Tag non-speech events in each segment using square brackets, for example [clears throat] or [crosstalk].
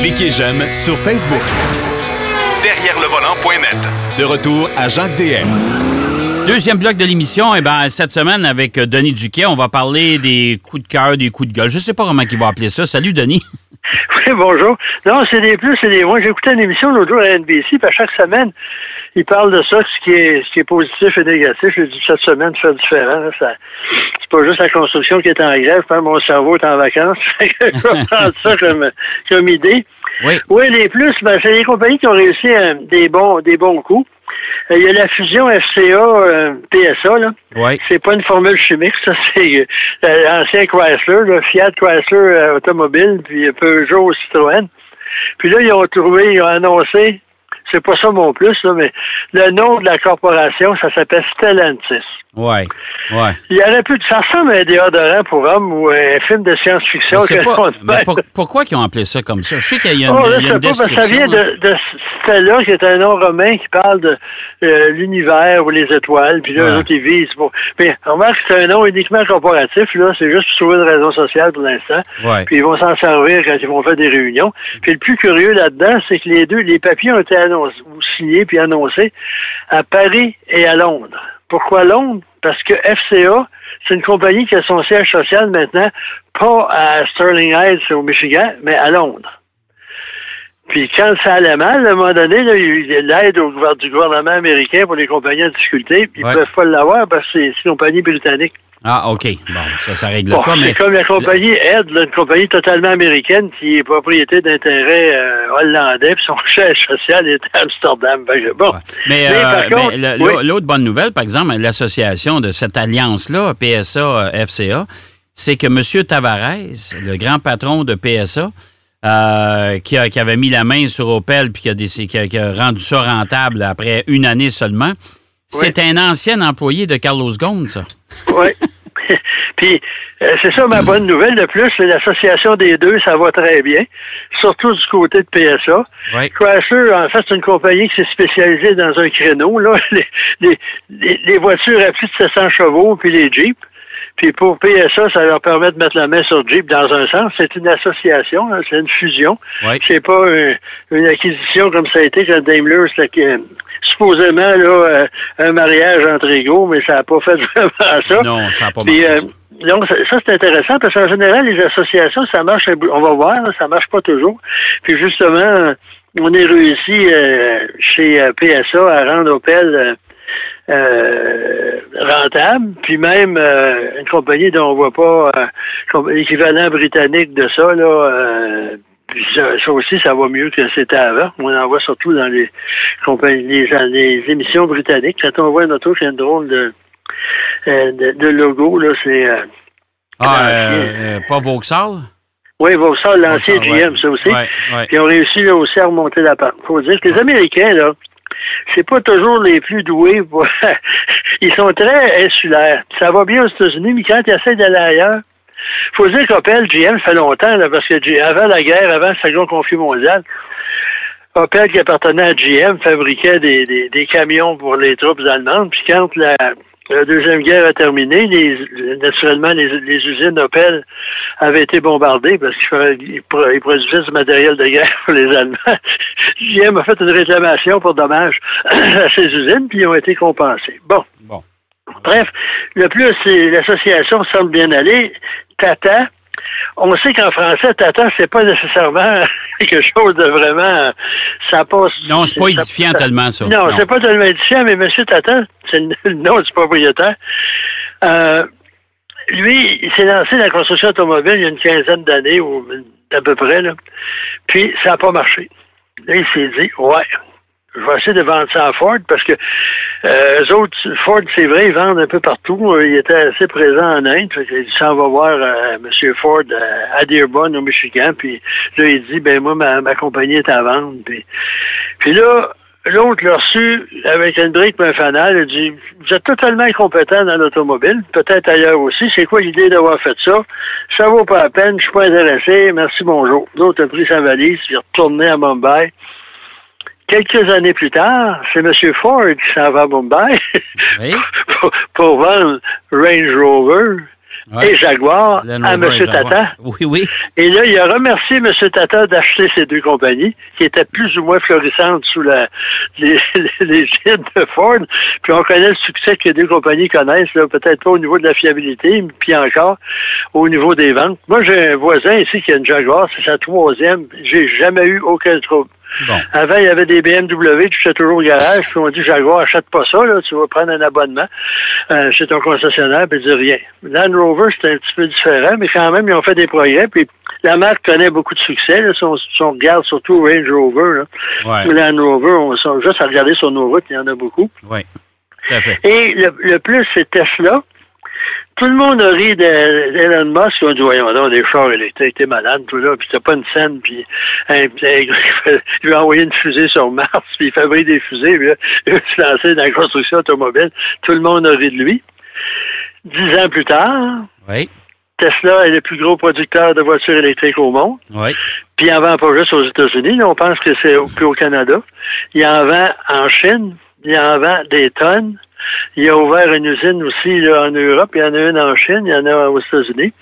Cliquez j'aime sur Facebook. Derrière le volant.net. De retour à Jacques DM. Deuxième bloc de l'émission, eh ben, cette semaine avec Denis Duquet, on va parler des coups de cœur, des coups de gueule. Je sais pas comment il va appeler ça. Salut Denis. [laughs] Oui, bonjour. Non, c'est des plus, c'est des moins. J'écoutais une émission l'autre jour à NBC, puis à chaque semaine, il parle de ça, ce qui est, ce qui est positif et négatif. J'ai dit cette semaine, c'est différent. Ça, c'est pas juste la construction qui est en grève, hein, mon cerveau est en vacances. [laughs] je vais prendre ça comme, comme idée. Oui. Oui, les plus, ben, c'est les compagnies qui ont réussi euh, des bons des bons coups. Euh, Il y a la fusion FCA euh, PSA là. Oui. C'est pas une formule chimique, ça [laughs] c'est euh, l'ancien Chrysler, le Fiat Chrysler euh, automobile, puis Peugeot Citroën. Puis là ils ont trouvé, ils ont annoncé, c'est pas ça mon plus là, mais le nom de la corporation, ça s'appelle Stellantis. Ouais. Ouais. Il y aurait pu, ça ressemble à un déodorant pour hommes ou un film de science-fiction. Que pas- mais pour- pourquoi ils ont appelé ça comme ça? Je sais qu'il y a une, Oh, là, y a une pas, ça vient de, de Stella, qui est un nom romain qui parle de euh, l'univers ou les étoiles, puis là, Ouais. eux autres, ils visent. Bon. Mais remarque que c'est un nom uniquement corporatif, là, c'est juste pour trouver une raison sociale pour l'instant. Ouais. Puis ils vont s'en servir quand ils vont faire des réunions. Puis le plus curieux là-dedans, c'est que les deux, les papiers ont été annoncés, ou signés puis annoncés à Paris et à Londres. Pourquoi Londres? Parce que FCA, c'est une compagnie qui a son siège social maintenant, pas à Sterling Heights au Michigan, mais à Londres. Puis quand ça allait mal, à un moment donné, là, il y a eu l'aide du gouvernement américain pour les compagnies en difficulté, puis Ouais. ils peuvent pas l'avoir parce que c'est une compagnie britannique. Ah, OK. Bon, ça, ça règle Bon, le cas, mais. c'est comme la compagnie Ed, là, une compagnie totalement américaine qui est propriété d'intérêts euh, hollandais, puis son [laughs] siège social est à Amsterdam. Bon. Ouais. Mais, euh, oui. l'autre bonne nouvelle, par exemple, l'association de cette alliance-là, PSA-FCA, c'est que M. Tavares, le grand patron de PSA, euh, qui, a- qui avait mis la main sur Opel puis qui a, déc- qui a- qui a rendu ça rentable après une année seulement, c'est un ancien employé de Carlos Ghosn, ça. Oui. [laughs] Puis, euh, c'est ça ma bonne nouvelle. De plus, c'est l'association des deux, ça va très bien, surtout du côté de PSA. Oui. Chrysler, en fait, c'est une compagnie qui s'est spécialisée dans un créneau, là, [laughs] les, les, les- les voitures à plus de 700 chevaux, puis les Jeeps. Puis pour PSA, ça leur permet de mettre la main sur Jeep dans un sens. C'est une association, hein, c'est une fusion. Oui. C'est pas un- une acquisition comme ça a été quand Daimler, c'était que- supposément là, euh, un mariage entre égaux, mais ça n'a pas fait [laughs] vraiment ça. Non, ça n'a pas Puis, euh, ça. Donc, ça, c'est intéressant parce qu'en général, les associations, ça marche, on va voir, ça marche pas toujours. Puis justement, on est réussi euh, chez euh, PSA à rendre Opel euh, euh, rentable, puis même euh, une compagnie dont on voit pas euh, l'équivalent britannique de ça, là, euh, ça, ça aussi, ça va mieux que c'était avant. On en voit surtout dans les compagnies, les, les émissions britanniques. Quand on voit une auto qui a une drôle de, euh, de, de logo, là, c'est euh, Ah, euh, euh, pas Vauxhall? oui, Vauxhall, l'ancien ouais. GM, ça aussi. Ouais, ouais. Puis ils ont réussi là, aussi à remonter la pente. Faut dire que les Américains, là, c'est pas toujours les plus doués. pour- [laughs] ils sont très insulaires. Ça va bien aux États-Unis, mais quand ils essaient d'aller ailleurs, faut dire qu'Opel, GM, ça fait longtemps, là, parce que avant la guerre, avant le second conflit mondial, Opel, qui appartenait à GM, fabriquait des, des, des camions pour les troupes allemandes. Puis quand la, la Deuxième Guerre a terminé, les, naturellement, les, les usines Opel avaient été bombardées parce qu'ils produisaient du matériel de guerre pour les Allemands. [laughs] GM a fait une réclamation pour dommages [clears throat] à ces usines, puis ils ont été compensés. Bon. Bon. Bref, le plus, c'est l'association semble bien aller. Tata, on sait qu'en français, Tata, c'est pas nécessairement [laughs] quelque chose de vraiment. Ça passe. Non, c'est pas édifiant ça- tellement, ça. Non, Non. c'est pas tellement édifiant, mais M. Tata, c'est le le [laughs] nom du propriétaire. Euh, lui, il s'est lancé dans la construction automobile il y a une quinzaine d'années, ou à peu près, là. Puis, ça n'a pas marché. Là, il s'est dit, ouais, je vais essayer de vendre ça à Ford parce que euh, eux autres, Ford, c'est vrai, ils vendent un peu partout. Euh, Il était assez présent en Inde. Fait qu'il s'en va voir euh, M. Ford euh, à Dearborn, au Michigan. Puis là, il dit, ben moi, ma, compagnie est à vendre. Puis, puis là, l'autre l'a reçu avec une brique et un fanal. Il dit, vous êtes totalement incompétent dans l'automobile, peut-être ailleurs aussi. C'est quoi l'idée d'avoir fait ça? Ça vaut pas la peine, je suis pas intéressé. Merci, bonjour. L'autre a pris sa valise, il est retourné à Mumbai. Quelques années plus tard, c'est M. Ford qui s'en va à Mumbai Oui. pour, pour vendre Range Rover. et Jaguar à M. Tata. Oui, oui. Et là, il a remercié M. Tata d'acheter ces deux compagnies, qui étaient plus ou moins florissantes sous la, les, les de Ford. Puis on connaît le succès que les deux compagnies connaissent, peut-être pas au niveau de la fiabilité, puis encore au niveau des ventes. Moi, j'ai un voisin ici qui a une Jaguar, c'est sa troisième. J'ai jamais eu aucun trouble. Avant, il y avait des BMW, tu étais toujours au garage, puis on dit Jaguar, achète pas ça, là, tu vas prendre un abonnement euh, chez ton concessionnaire, puis dit rien. Land Rover, c'était un petit peu différent, mais quand même, ils ont fait des progrès, puis la marque connaît beaucoup de succès. Là, si, on, regarde surtout Range Rover, là, Land Rover, on, juste à regarder sur nos routes, il y en a beaucoup. Oui. Et le, le plus, c'est Tesla tout le monde a ri d'Elon Musk. On dit, voyons donc, des chars électriques, t'es malade, tout là, puis t'as pas une scène, puis hein, il lui a envoyé une fusée sur Mars, puis il fabrique des fusées, puis là, il va se lancer dans la construction automobile. Tout le monde a ri de lui. Dix ans plus tard, Tesla est le plus gros producteur de voitures électriques au monde. Oui. Puis il en vend pas juste aux États-Unis. On pense que c'est au Canada. Il en vend en Chine. Il en vend des tonnes. Il a ouvert une usine aussi en Europe, il y en a une en Chine, il y en a aux États-Unis.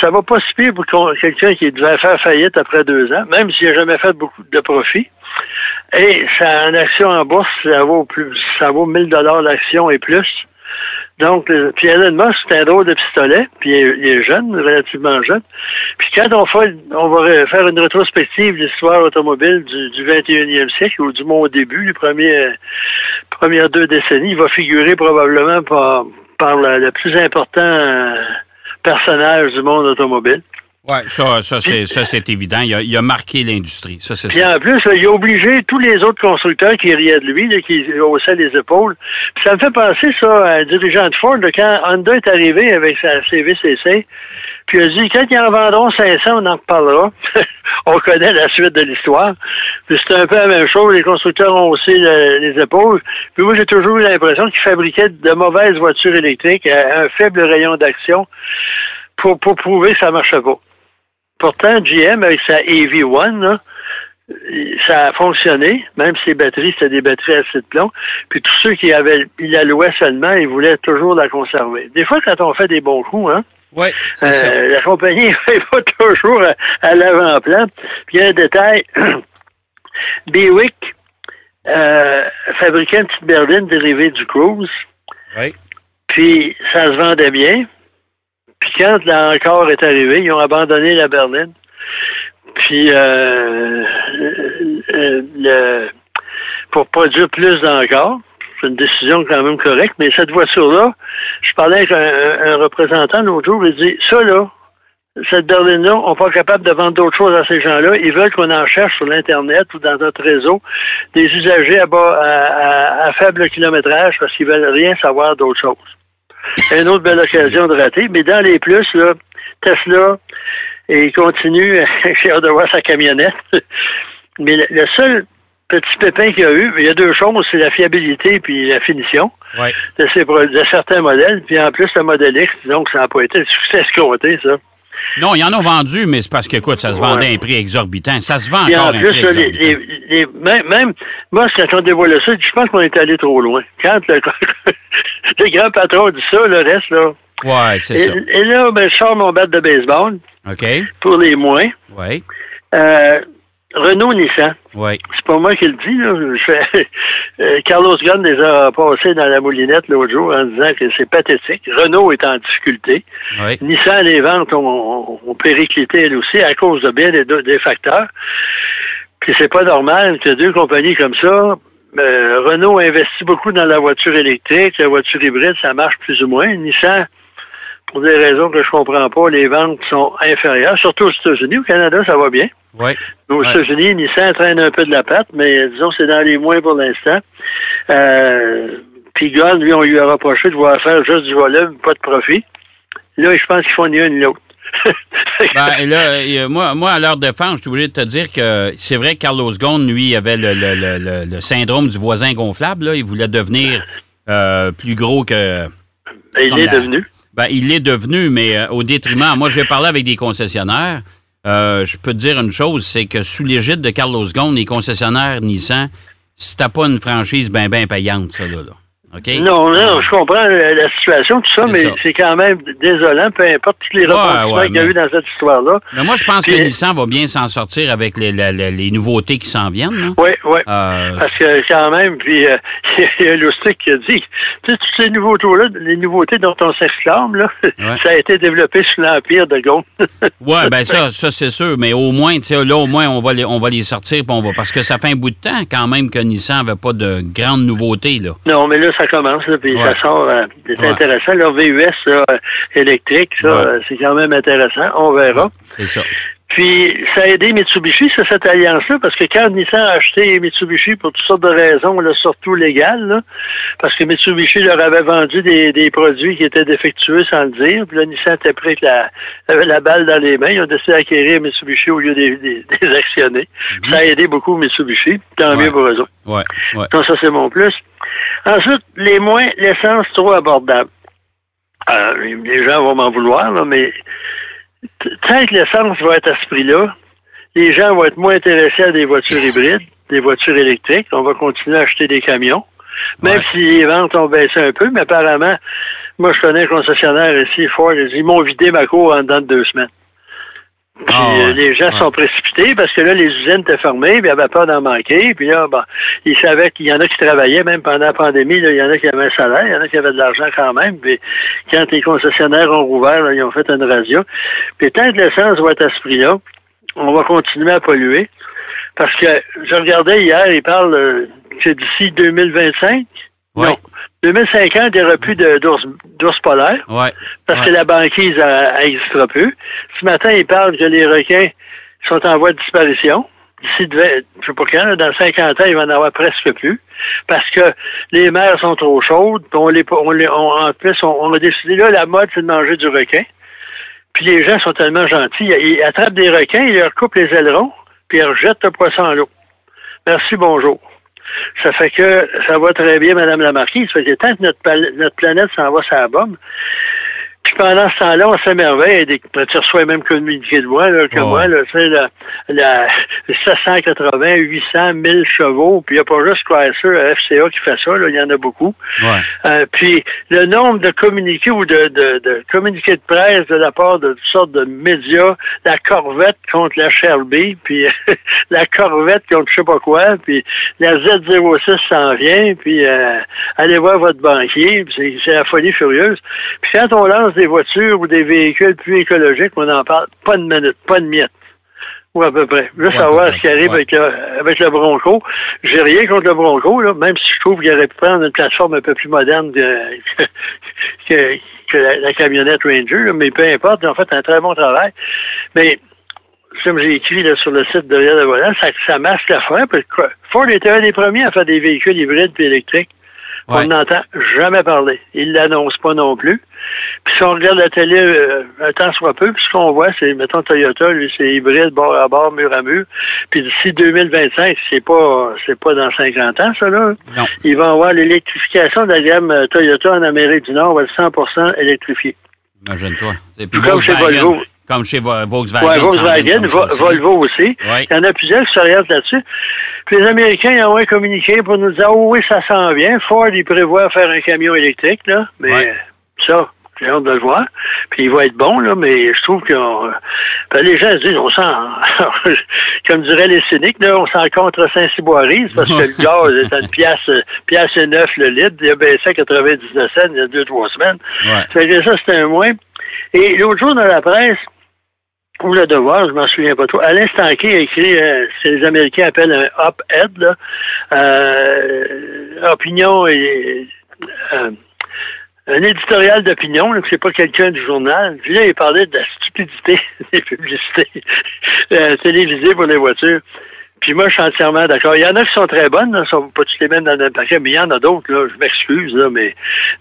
Ça va pas se pour quelqu'un qui devait faire faillite après deux ans, même s'il n'a jamais fait beaucoup de profit. Et ça, en action en bourse, ça vaut plus, ça vaut 1000 dollars l'action et plus. Donc, puis Elon Musk, c'est un drôle de pistolet, puis il est, jeune, relativement jeune. Puis quand on fait, on va faire une rétrospective de l'histoire automobile du, du 21e siècle, ou du moins au début, les premières deux décennies, il va figurer probablement par, par le plus important euh, personnage du monde automobile. Oui, ça, ça c'est évident. Il a, marqué l'industrie. Ça, c'est Puis en plus, il a obligé tous les autres constructeurs qui riaient de lui, qui haussaient les épaules. Puis ça me fait penser, ça, à un dirigeant de Ford, quand Honda est arrivé avec sa CVCC, puis il a dit, quand ils en vendront 500, on en reparlera. [laughs] on connaît la suite de l'histoire. Puis c'est un peu la même chose. Les constructeurs ont haussé les épaules. Puis moi, j'ai toujours eu l'impression qu'ils fabriquaient de mauvaises voitures électriques à un faible rayon d'action pour, pour prouver que ça marchait pas. Pourtant, GM, avec sa AV1, ça a fonctionné, même si les batteries, c'était des batteries à acide plomb. Puis tous ceux qui avaient, ils la louaient seulement, ils voulaient toujours la conserver. Des fois, quand on fait des bons coups, hein, oui, euh, la compagnie [laughs] n'est pas toujours à, l'avant-plan. Puis il y a un détail. [clears throat] Bewick euh, fabriquait une petite berline dérivée du Cruise. Oui. Puis ça se vendait bien. Quand l'encore est arrivé, ils ont abandonné la berline. Puis euh, euh, le, pour produire plus d'encore, c'est une décision quand même correcte, mais cette voiture-là, je parlais avec un, représentant l'autre jour, il dit Ça là, cette berline-là, on n'est pas capable de vendre d'autres choses à ces gens-là. Ils veulent qu'on en cherche sur l'Internet ou dans notre réseau des usagers à, bas, à, à faible kilométrage parce qu'ils veulent rien savoir d'autre chose. Une autre belle occasion de rater. Mais dans les plus, là, Tesla, et il continue, j'ai [laughs] hâte de voir sa camionnette. [laughs] Mais le, seul petit pépin qu'il y a eu, il y a deux choses, c'est la fiabilité puis la finition de, ces, de certains modèles. Puis en plus, le modèle X, donc ça n'a pas été un succès escroté, ça. Non, ils en ont vendu, mais c'est parce que, écoute, ça se vendait à un prix exorbitant. Ça se vend encore un prix exorbitant. Les, même, moi, quand on dévoilait ça, je pense qu'on est allé trop loin. Quand le, [laughs] le grand patron dit ça, le reste, là. Ouais, c'est ça. Et là, ben, je sors mon bat de baseball. OK. Pour les moins. Oui. Euh, Renault Nissan. Oui. C'est pas moi qui le dis, là. [laughs] Euh, Carlos Ghosn les a passés dans la moulinette l'autre jour en disant que c'est pathétique. Renault est en difficulté. Oui. Nissan, les ventes ont, ont, périclité elles aussi à cause de bien des, des facteurs. Puis c'est pas normal que deux compagnies comme ça euh, Renault investit beaucoup dans la voiture électrique, la voiture hybride, ça marche plus ou moins. Nissan, pour des raisons que je comprends pas, les ventes sont inférieures, surtout aux États-Unis. Au Canada, ça va bien. Oui. Aux États-Unis, Nissan traîne un peu de la patte, mais disons c'est dans les moins pour l'instant. Euh, puis lui, on lui a reproché de vouloir faire juste du volume, pas de profit. Là, je pense qu'ils font ni un ni l'autre. [laughs] ben, là, moi, moi, à leur défense, je suis obligé de te dire que c'est vrai que Carlos Ghosn, lui, avait le, le, le, syndrome du voisin gonflable. Là. Il voulait devenir euh, plus gros que. Ben, il est devenu. Ben, il l'est devenu, mais euh, au détriment. Moi, j'ai parlé avec des concessionnaires. Euh, je peux te dire une chose, c'est que sous l'égide de Carlos Ghosn, les concessionnaires Nissan, c'était pas une franchise bien, bien payante, ça, là. Non, non, je comprends la, situation, tout ça, mais c'est quand même désolant, peu importe tous les rebondissements qu'il y a eu dans cette histoire-là. Mais moi, je pense que Nissan va bien s'en sortir avec les, les, nouveautés qui s'en viennent. Oui, oui. Euh, Parce que quand même, puis euh, [laughs] il y a Lustig qui a dit, tu sais, toutes ces nouveautés-là, les nouveautés dont on s'exclame, là, [laughs] ça a été développé sous l'Empire de Gaulle. [laughs] oui, bien ça, ça c'est sûr, mais au moins, tu sais, là, au moins, on va les, on va les sortir, on va, parce que ça fait un bout de temps quand même que Nissan n'avait pas de grandes nouveautés, là. Non, mais là, ça commence, puis ça sort. Euh, c'est intéressant. Leur VUS électrique, ça, euh, c'est quand même intéressant. On verra. C'est ça. Puis, ça a aidé Mitsubishi, cette alliance-là, parce que quand Nissan a acheté Mitsubishi pour toutes sortes de raisons, là, surtout légales, parce que Mitsubishi leur avait vendu des, produits qui étaient défectueux sans le dire, puis là, Nissan était prêt avec la, la balle dans les mains. Ils ont décidé d'acquérir Mitsubishi au lieu des, des, [laughs] actionner. Mhm. Ça a aidé beaucoup Mitsubishi. Tant mieux pour eux autres. Ouais, Donc, ça, c'est mon plus. Ensuite, les moins, l'essence trop abordable. Euh, les gens vont m'en vouloir, là, mais tant que l'essence va être à ce prix-là, les gens vont être moins intéressés à des voitures hybrides, des voitures électriques. On va continuer à acheter des camions. Même si les ventes ont baissé un peu, mais apparemment, moi, je connais un concessionnaire ici, Ford, ils m'ont vidé ma cour en dedans de deux semaines. Puis ah, euh, les gens sont précipités parce que là, les usines étaient fermées, puis ils avaient peur d'en manquer. Puis là, bon, ils savaient qu'il y en a qui travaillaient, même pendant la pandémie, là, il y en a qui avaient un salaire, il y en a qui avaient de l'argent quand même. Puis quand les concessionnaires ont rouvert, ils ont fait une radio. Puis tant que l'essence va être à ce prix-là, on va continuer à polluer. Parce que je regardais hier, ils parlent euh, que d'ici 2025. Ouais. 2050, il n'y aura plus d'ours polaires. Ouais. Parce que la banquise n'existera plus. Ce matin, ils parlent que les requins sont en voie de disparition. D'ici, je sais pas quand, dans 50 ans, il va en avoir presque plus. Parce que les mers sont trop chaudes. On les, on les, en plus, on, a décidé, là, la mode, c'est de manger du requin. Puis les gens sont tellement gentils. Ils attrapent des requins, ils leur coupent les ailerons, puis ils rejettent le poisson à l'eau. Merci, bonjour. Ça fait que ça va très bien, Madame la Marquise. Ça fait que tant que notre, notre planète s'en va ça bombe, puis pendant ce temps-là, on s'émerveille. Tu reçois même communiqué de moi, là, que moi, là, tu sais, la, la 780, 800, 1000 chevaux. Puis il n'y a pas juste Chrysler, FCA qui fait ça, là, il y en a beaucoup. Ouais. Euh, puis le nombre de communiqués ou de, de, de, communiqués de presse de la part de toutes sortes de médias, la Corvette contre la Shelby, [laughs] puis la Corvette contre je sais pas quoi, puis la Z06 s'en vient, puis euh, allez voir votre banquier, c'est la folie furieuse. Puis quand on lance des voitures ou des véhicules plus écologiques, on n'en parle pas de minute, pas de miette. Ou à peu près. Juste savoir ce qui arrive avec, le, avec le Bronco. J'ai rien contre le Bronco, là, même si je trouve qu'il aurait pu prendre une plateforme un peu plus moderne [laughs] que, que, la, camionnette Ranger, mais peu importe, ils ont fait un très bon travail. Mais comme j'ai écrit là, sur le site de Rien de Volant, ça, ça masque la fin. Ford était un des premiers à faire des véhicules hybrides et électriques. On n'entend jamais parler. Il l'annonce pas non plus. Puis si on regarde la télé euh, un temps soit peu, puis ce qu'on voit, c'est, mettons, Toyota, lui, c'est hybride, bord à bord, mur à mur. Puis d'ici 2025, c'est pas c'est pas dans 50 ans, ça, là. Non. Ils vont avoir l'électrification de la gamme euh, Toyota en Amérique du Nord, va être 100 électrifié. Imagine-toi. Comme chez Volvo. Comme chez Volkswagen. Oui, Volkswagen, Volvo aussi. Il y en a plusieurs qui s'orientent là-dessus. Puis les Américains, ils ont un communiqué pour nous dire, oh oui, ça s'en vient. Ford, il prévoit faire un camion électrique, là. Mais ça, j'ai hâte de le voir. Puis il va être bon, là, mais je trouve que ben, les gens se disent, on sent, [laughs] comme diraient les cyniques, là, on s'en contre Saint-Cyboirise parce que le gaz est à une pièce, pièce et neuf le litre. Il a baissé à 99 cents il y a deux, trois semaines. Ouais. Fait que ça, c'était un moins. Et l'autre jour, dans la presse, ou le devoir, je m'en souviens pas trop. Alain Stanquet a écrit euh, ce que les Américains appellent un op-ed, euh, opinion et euh, un éditorial d'opinion, c'est pas quelqu'un du journal. Puis là, il parlait de la stupidité [laughs] des publicités euh, télévisées pour les voitures. Puis moi, je suis entièrement d'accord. Il y en a qui sont très bonnes, ne sont pas toutes les mêmes dans le paquet, mais il y en a d'autres, là, je m'excuse, là, mais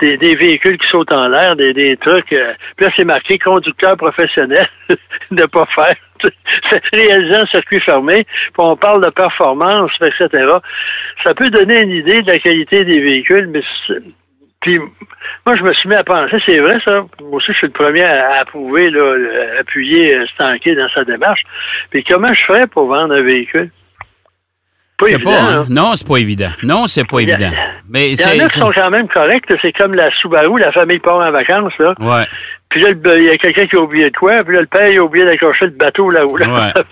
des, des, véhicules qui sautent en l'air, des, des trucs. Euh, puis là, c'est marqué conducteur professionnel [laughs] de pas faire. [laughs] Réaliser un circuit fermé, puis on parle de performance, etc. Ça peut donner une idée de la qualité des véhicules, mais puis, moi, je me suis mis à penser, c'est vrai ça, moi aussi, je suis le premier à, approuver, là, appuyer euh, Stanké dans sa démarche. Puis comment je ferais pour vendre un véhicule? Pas évident. Pas, hein? Non, c'est pas évident. Non, c'est pas évident. Mais il y en a qui sont quand même corrects. C'est comme la Subaru, la famille part en vacances. Là. Ouais. Puis là, il y a quelqu'un qui a oublié de quoi. Puis là, le père, il a oublié d'accrocher le bateau là où. Là. Ouais.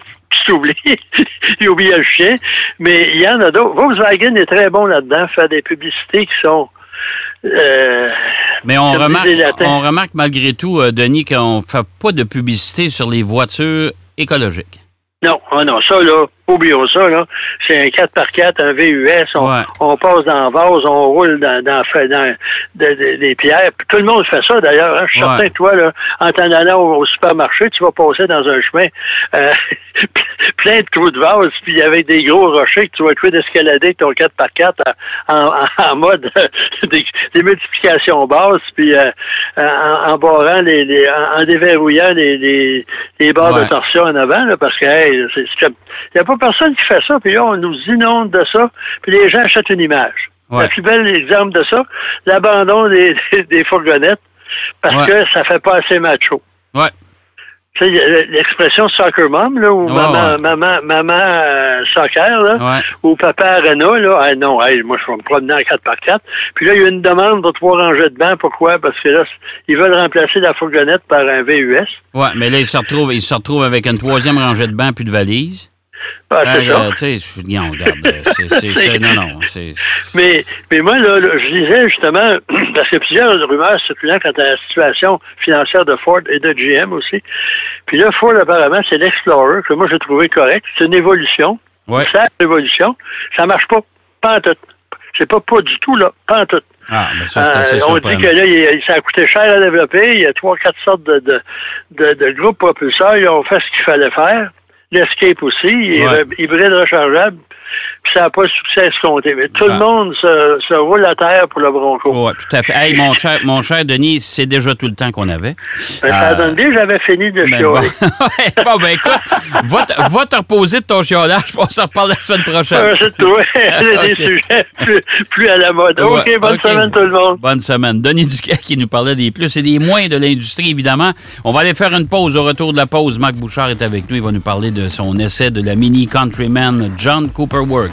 [laughs] oublié. [laughs] il a oublié le chien. Mais il y en a d'autres. Volkswagen est très bon là-dedans, faire des publicités qui sont. Euh, Mais on remarque, on remarque malgré tout, euh, Denis, qu'on ne fait pas de publicité sur les voitures écologiques. Non, oh non, ça, là, oublions ça, là. C'est un 4x4, un VUS, on, passe dans le vase, on roule dans, dans, dans des pierres. tout le monde fait ça, d'ailleurs. Hein. Je suis certain que toi, là, en t'en allant au, supermarché, tu vas passer dans un chemin euh, [laughs] plein de trous de vase, puis avec des gros rochers que tu vas trouver d'escalader ton 4x4 en, [laughs] en, mode des, multiplications basses, puis euh, en, barrant les, en, déverrouillant les, les, les barres de torsion en avant, là, parce que hey, a pas personne qui fait ça, puis là, on nous inonde de ça, puis les gens achètent une image. Le plus bel exemple de ça, l'abandon des, [laughs] des, fourgonnettes, parce que ça fait pas assez macho. Ouais. Tu sais, l'expression soccer mom, là, ou maman, maman, maman euh, soccer, là, ou papa arena, là, ah non, moi, je vais me promener en 4x4. Puis là, il y a une demande pour trois rangées de bancs. Pourquoi? Parce que là, ils veulent remplacer la fourgonnette par un VUS. Ouais, mais là, ils se retrouvent, ils se retrouvent avec une troisième rangée de bancs puis de valises. Ah, c'est ça. tu sais, [laughs] c'est, non, non, Mais, mais moi, là, je disais justement, [clears throat] parce qu'il y a plusieurs rumeurs circulant quant à la situation financière de Ford et de GM aussi. Puis là, Ford, apparemment, c'est l'Explorer, que moi, j'ai trouvé correct. C'est une évolution. Ouais. C'est une évolution. Ça marche pas, pas en tout. C'est pas pas du tout, là, pas en tout. Ah, mais ça, c'est assez euh, On dit que là, il, ça a coûté cher à développer. Il y a trois, quatre sortes de, de, de, de groupes propulseurs. Ils ont fait ce qu'il fallait faire l'Escape aussi, ouais. hybride rechargeable ça n'a pas de succès escompté. Mais tout le monde se, se, roule à terre pour le Bronco. Oui, tout à fait. Hey, mon cher, mon cher Denis, c'est déjà tout le temps qu'on avait. Ben, ça euh, donne bien j'avais fini de ben chialer. Bon. [laughs] bon, ben écoute, va te, va te reposer de ton chiolage, on s'en reparle la semaine prochaine. Euh, c'est tout. [laughs] okay. des sujets plus, plus, à la mode. OK, bonne okay. semaine tout le monde. Bonne semaine. Denis Duquet qui nous parlait des plus et des moins de l'industrie, évidemment. On va aller faire une pause. Au retour de la pause, Marc Bouchard est avec nous. Il va nous parler de son essai de la Mini Countryman John Cooper Work.